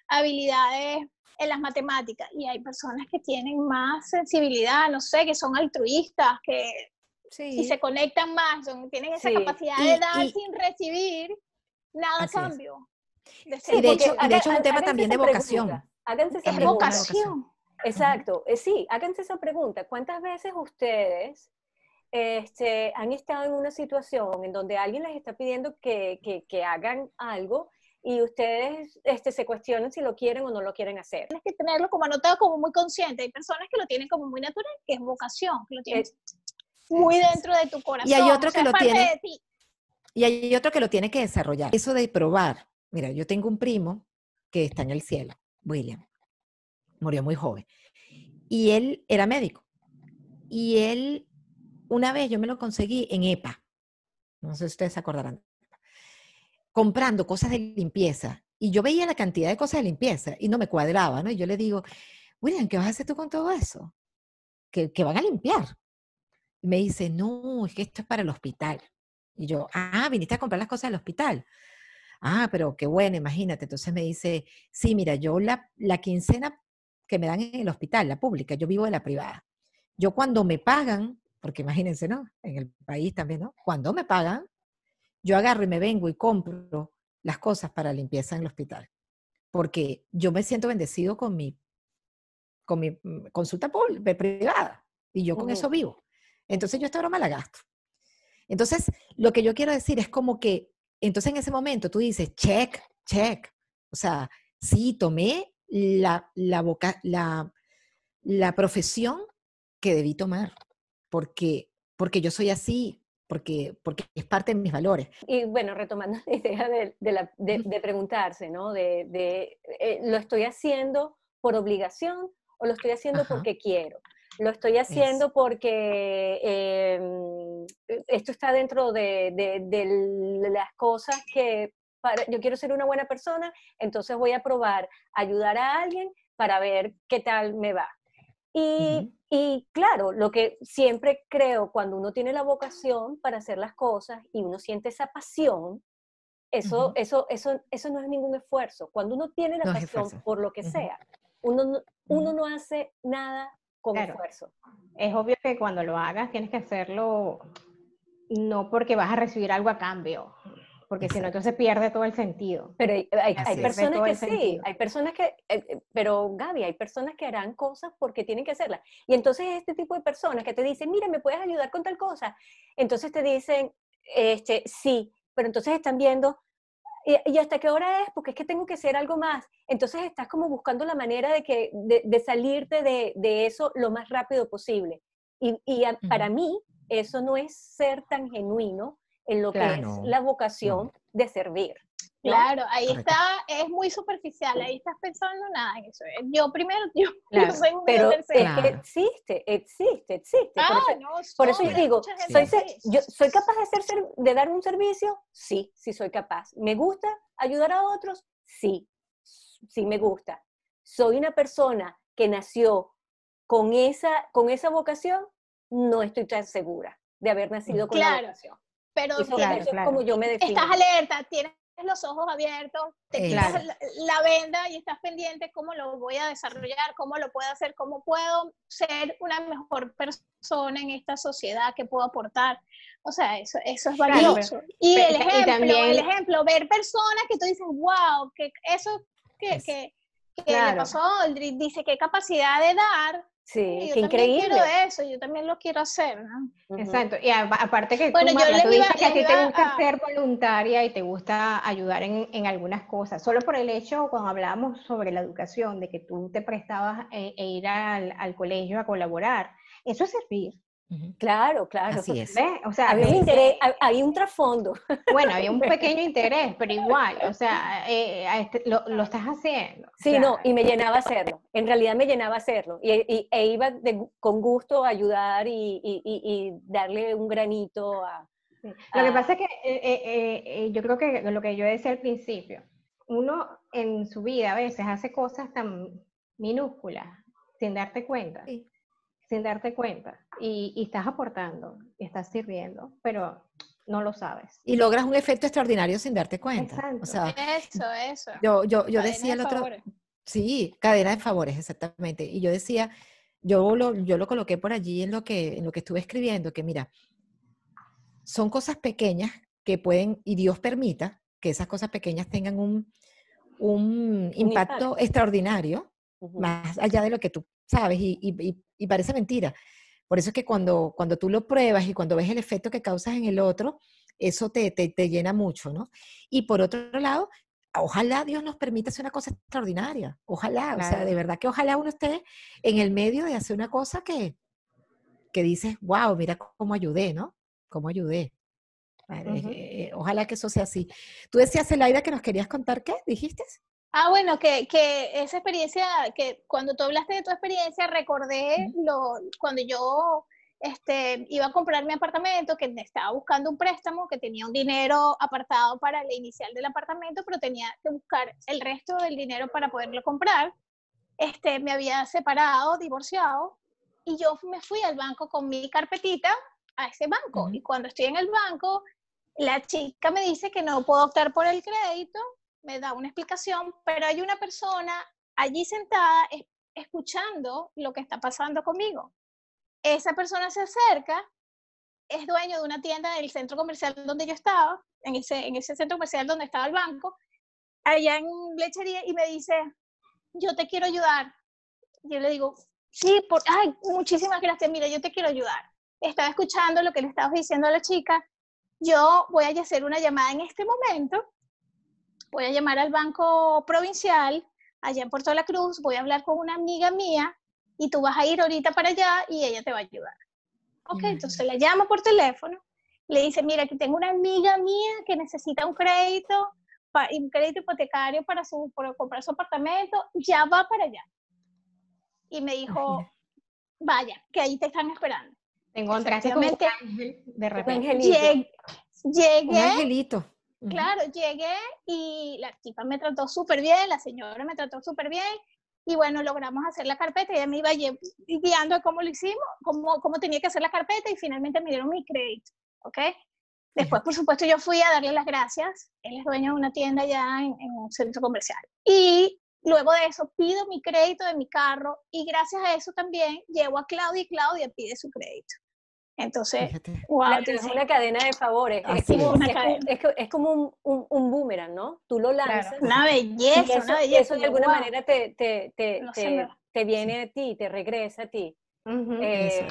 habilidades en las matemáticas y hay personas que tienen más sensibilidad, no sé, que son altruistas, que sí. se conectan más, tienen esa capacidad de dar sin recibir nada a cambio. De, de hecho, de hecho es un tema también de vocación. Háganse esa es vocación. Exacto, eh, sí, háganse esa pregunta. ¿Cuántas veces ustedes este, han estado en una situación en donde alguien les está pidiendo que, que, hagan algo y ustedes este, se cuestionan si lo quieren o no lo quieren hacer? Tienes que tenerlo como anotado, como muy consciente. Hay personas que lo tienen como muy natural, que es vocación, que lo tienen muy dentro de tu corazón. Y hay otro que lo tiene. Y hay otro que lo tiene que desarrollar. Eso de probar. Mira, yo tengo un primo que está en el cielo, William murió muy joven. Y él era médico. Y él, una vez yo me lo conseguí en EPA, no sé si ustedes se acordarán, comprando cosas de limpieza. Y yo veía la cantidad de cosas de limpieza y no me cuadraba, ¿no? Y yo le digo, William, ¿qué vas a hacer tú con todo eso? Que, que van a limpiar. Y me dice, no, es que esto es para el hospital. Y yo, ah, viniste a comprar las cosas del hospital. Ah, pero qué bueno, imagínate. Entonces me dice, sí, mira, yo la, la quincena que me dan en el hospital, la pública, yo vivo de la privada. Yo cuando me pagan, porque imagínense, ¿no? En el país también, ¿no? Cuando me pagan, yo agarro y me vengo y compro las cosas para limpieza en el hospital. Porque yo me siento bendecido con mi, con mi mm, consulta privada y yo con eso vivo. Entonces yo esta broma la gasto. Entonces, lo que yo quiero decir es como que, entonces en ese momento tú dices, check, check. O sea, sí, tomé la, la, boca, la, la profesión que debí tomar, porque, porque yo soy así, porque, porque es parte de mis valores. Y bueno, retomando la idea de, de, preguntarse, ¿no? De, eh, ¿lo estoy haciendo por obligación o lo estoy haciendo porque quiero? Lo estoy haciendo porque em, esto está dentro de, las cosas que yo quiero ser una buena persona, entonces voy a probar ayudar a alguien para ver qué tal me va. Y, y, claro, lo que siempre creo, cuando uno tiene la vocación para hacer las cosas y uno siente esa pasión, eso, eso, eso, eso no es ningún esfuerzo. Cuando uno tiene la pasión por lo que sea, uno, no, uno no hace nada con esfuerzo. Es obvio que cuando lo hagas tienes que hacerlo no porque vas a recibir algo a cambio porque si no, entonces pierde todo el sentido. Pero hay, hay, personas que sí, hay personas que, eh, eh, pero Gaby, hay personas que harán cosas porque tienen que hacerlas. Y entonces este tipo de personas que te dicen, mira, ¿me puedes ayudar con tal cosa? Entonces te dicen, este, sí, pero entonces están viendo, ¿y, hasta qué hora es? Porque es que tengo que hacer algo más. Entonces estás como buscando la manera de, que, de, salirte de, de, eso lo más rápido posible. Y, y para mí, eso no es ser tan genuino en lo que es la vocación de servir. Claro, ahí está, es muy superficial, ahí estás pensando nada en eso. Yo primero, yo, soy muy Pero es que existe, existe, existe. Ah, por, eso, yo digo, soy, yo, ¿soy capaz de, hacer, de dar un servicio? Sí, sí soy capaz. ¿Me gusta ayudar a otros? Sí, sí me gusta. ¿Soy una persona que nació con esa, con esa vocación? No estoy tan segura de haber nacido con la vocación pero como yo me estás alerta, tienes los ojos abiertos, te quitas la, venda y estás pendiente cómo lo voy a desarrollar, cómo lo puedo hacer, cómo puedo ser una mejor persona en esta sociedad que puedo aportar. O sea, eso, eso es valioso. y, el ejemplo, el ejemplo, ver personas que tú dices, wow, que eso que, que, que le pasó a dice qué capacidad de dar, Sí, qué increíble. Yo quiero eso, yo también lo quiero hacer, ¿no? Exacto, y aparte que bueno, tú, tú dices que a ti te gusta ser voluntaria y te gusta ayudar en, en, algunas cosas, solo por el hecho, cuando hablábamos sobre la educación, de que tú te prestabas e, e ir al, al colegio a colaborar, eso es servir. Claro, claro. Así es. O sea, había un, interés, había un trasfondo. Bueno, había un pequeño interés, pero igual, o sea, eh, este, lo, lo, estás haciendo. Sí, no, y me llenaba hacerlo. En realidad me llenaba hacerlo. Y, y e iba con gusto a ayudar y, y, darle un granito a... Lo que pasa es que eh, eh, yo creo que lo que yo decía al principio, uno en su vida a veces hace cosas tan minúsculas sin darte cuenta. Sí sin darte cuenta y, estás aportando, y estás sirviendo, pero no lo sabes. Y logras un efecto extraordinario sin darte cuenta. O sea, eso, eso. Yo, yo, yo decía el otro... Sí, cadena de favores, exactamente. Y yo decía, yo lo, yo lo coloqué por allí en lo, que, en lo que estuve escribiendo, que mira, son cosas pequeñas que pueden, y Dios permita que esas cosas pequeñas tengan un, un impacto extraordinario, más allá de lo que tú sabes, y, y, parece mentira. Por eso es que cuando, cuando tú lo pruebas y cuando ves el efecto que causas en el otro, eso te, te, te llena mucho, ¿no? Y por otro lado, ojalá Dios nos permita hacer una cosa extraordinaria, ojalá, o sea, de verdad que ojalá uno esté en el medio de hacer una cosa que, que dices, wow, mira cómo ayudé, ¿no? Cómo ayudé. Eh, ojalá que eso sea así. Tú decías, Elaida, que nos querías contar qué, dijiste. Ah, bueno, que, que, esa experiencia, que cuando tú hablaste de tu experiencia, recordé lo, cuando yo este, iba a comprar mi apartamento, que estaba buscando un préstamo, que tenía un dinero apartado para la inicial del apartamento, pero tenía que buscar el resto del dinero para poderlo comprar. Este, me había separado, divorciado, y yo me fui al banco con mi carpetita a ese banco. Y cuando estoy en el banco, la chica me dice que no puedo optar por el crédito me da una explicación, pero hay una persona allí sentada escuchando lo que está pasando conmigo. Esa persona se acerca, es dueño de una tienda del centro comercial donde yo estaba, en ese, en ese centro comercial donde estaba el banco, allá en lechería, y me dice, yo te quiero ayudar. Yo le digo, sí, por, ay, muchísimas gracias, mira, yo te quiero ayudar. Estaba escuchando lo que le estaba diciendo a la chica, yo voy a hacer una llamada en este momento voy a llamar al banco provincial allá en Puerto la Cruz, voy a hablar con una amiga mía y tú vas a ir ahorita para allá y ella te va a ayudar. Ok, entonces la llamo por teléfono, le dice, mira, aquí tengo una amiga mía que necesita un crédito, un crédito hipotecario para, su, para comprar su apartamento, ya va para allá. Y me dijo, vaya, que ahí te están esperando. Te encontraste con de repente. Llegué, un angelito. Claro, llegué y la chica me trató súper bien, la señora me trató súper bien y bueno, logramos hacer la carpeta, ella me iba guiando cómo lo hicimos, cómo, cómo tenía que hacer la carpeta y finalmente me dieron mi crédito, ¿ok? Después, por supuesto, yo fui a darle las gracias, él es dueño de una tienda ya en, en un centro comercial. Y luego de eso pido mi crédito de mi carro y gracias a eso también llevo a Claudia y Claudia pide su crédito. Entonces, es una cadena de favores. Es como, es, como, un, un, un, boomerang, ¿no? Tú lo lanzas. Una belleza, eso, una belleza. Eso de alguna manera te, te, te, te, viene a ti, te regresa a ti. Eh,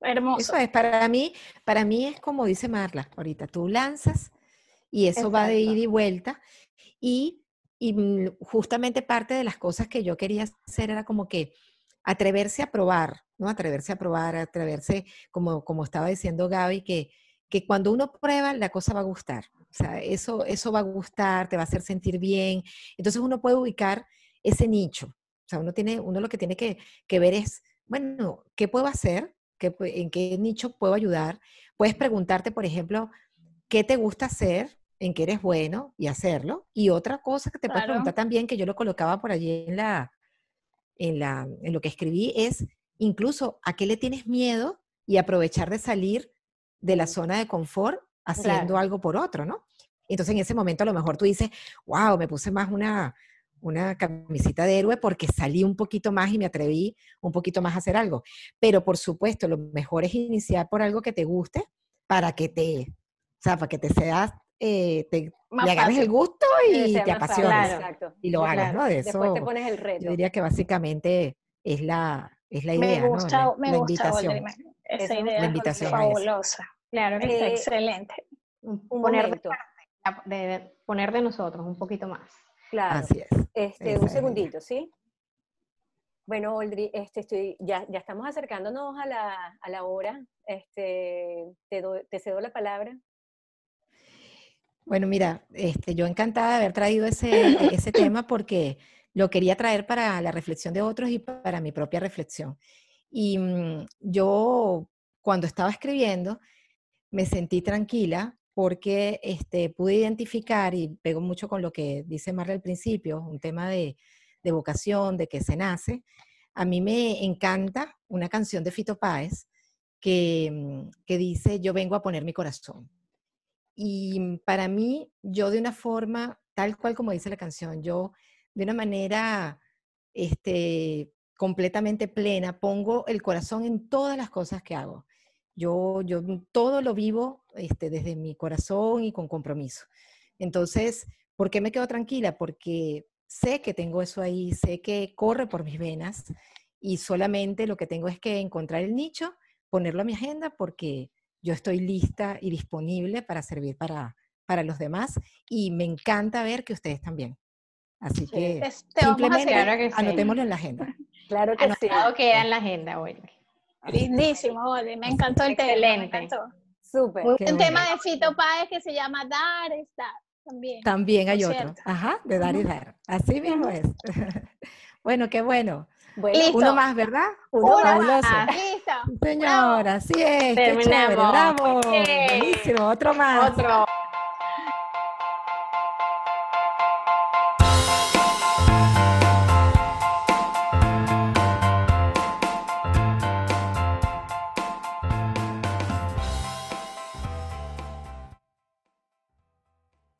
hermoso. Eso es, para mí, para mí es como dice Marla ahorita, tú lanzas y eso va de ida y vuelta. Y, y mm, justamente parte de las cosas que yo quería hacer era como que atreverse a probar, ¿no? Atreverse a probar, atreverse, como, como estaba diciendo Gaby, que, que cuando uno prueba, la cosa va a gustar. O sea, eso, eso va a gustar, te va a hacer sentir bien. Entonces uno puede ubicar ese nicho. O sea, uno, tiene, uno lo que tiene que, que ver es, bueno, ¿qué puedo hacer? ¿Qué, ¿En qué nicho puedo ayudar? Puedes preguntarte, por ejemplo, ¿qué te gusta hacer? en qué eres bueno y hacerlo. Y otra cosa que te puedes preguntar también, que yo lo colocaba por allí en la, en, la, en lo que escribí es incluso a qué le tienes miedo y aprovechar de salir de la zona de confort haciendo algo por otro, ¿no? Entonces en ese momento a lo mejor tú dices, wow, me puse más una, una camisita de héroe porque salí un poquito más y me atreví un poquito más a hacer algo. Pero por supuesto, lo mejor es iniciar por algo que te guste para que te, o sea, para que te seas, eh, te, le agarres el gusto y te apasiones. Y lo hagas, ¿no? De eso, Después te pones el reto. Yo diría que básicamente es la, es la idea, me gusta, ¿no? La, me invitación. Esa idea la invitación fabulosa. Claro que eh, excelente. Un poner de, de, poner de nosotros un poquito más. Claro. Así es. Este, un segundito, ¿sí? Bueno, Oldri, este, estoy, ya, ya estamos acercándonos a la, a la hora. Este, te, do, te cedo la palabra. Bueno, mira, este, yo encantada de haber traído ese, ese tema porque lo quería traer para la reflexión de otros y para mi propia reflexión. Y mmm, yo, cuando estaba escribiendo, me sentí tranquila porque este, pude identificar, y pego mucho con lo que dice Marla al principio, un tema de, de, vocación, de que se nace. A mí me encanta una canción de Fito Páez que, mm, que dice, yo vengo a poner mi corazón. Y para mí, yo de una forma, tal cual como dice la canción, yo de una manera este, completamente plena, pongo el corazón en todas las cosas que hago. Yo, yo todo lo vivo este, desde mi corazón y con compromiso. Entonces, ¿por qué me quedo tranquila? Porque sé que tengo eso ahí, sé que corre por mis venas y solamente lo que tengo es que encontrar el nicho, ponerlo a mi agenda porque yo estoy lista y disponible para servir para, para los demás y me encanta ver que ustedes también. Así que te, simplemente anotémoslo en la agenda. Claro que Anotado sí. queda en la agenda hoy. Lindísimo, Oli. Me encantó el Excelente. tema. Me encantó. Súper. Un Qué tema bueno. de Fito Páez que se llama Dar es Dar. También. También hay otro. cierto. Ajá, de dar y dar. Así mismo es. bueno, qué bueno. Bueno. Uno más, ¿verdad? uno más. Listo. Señora, así es. Qué chévere. Terminamos. Bravo. Buenísimo. Otro más. Otro.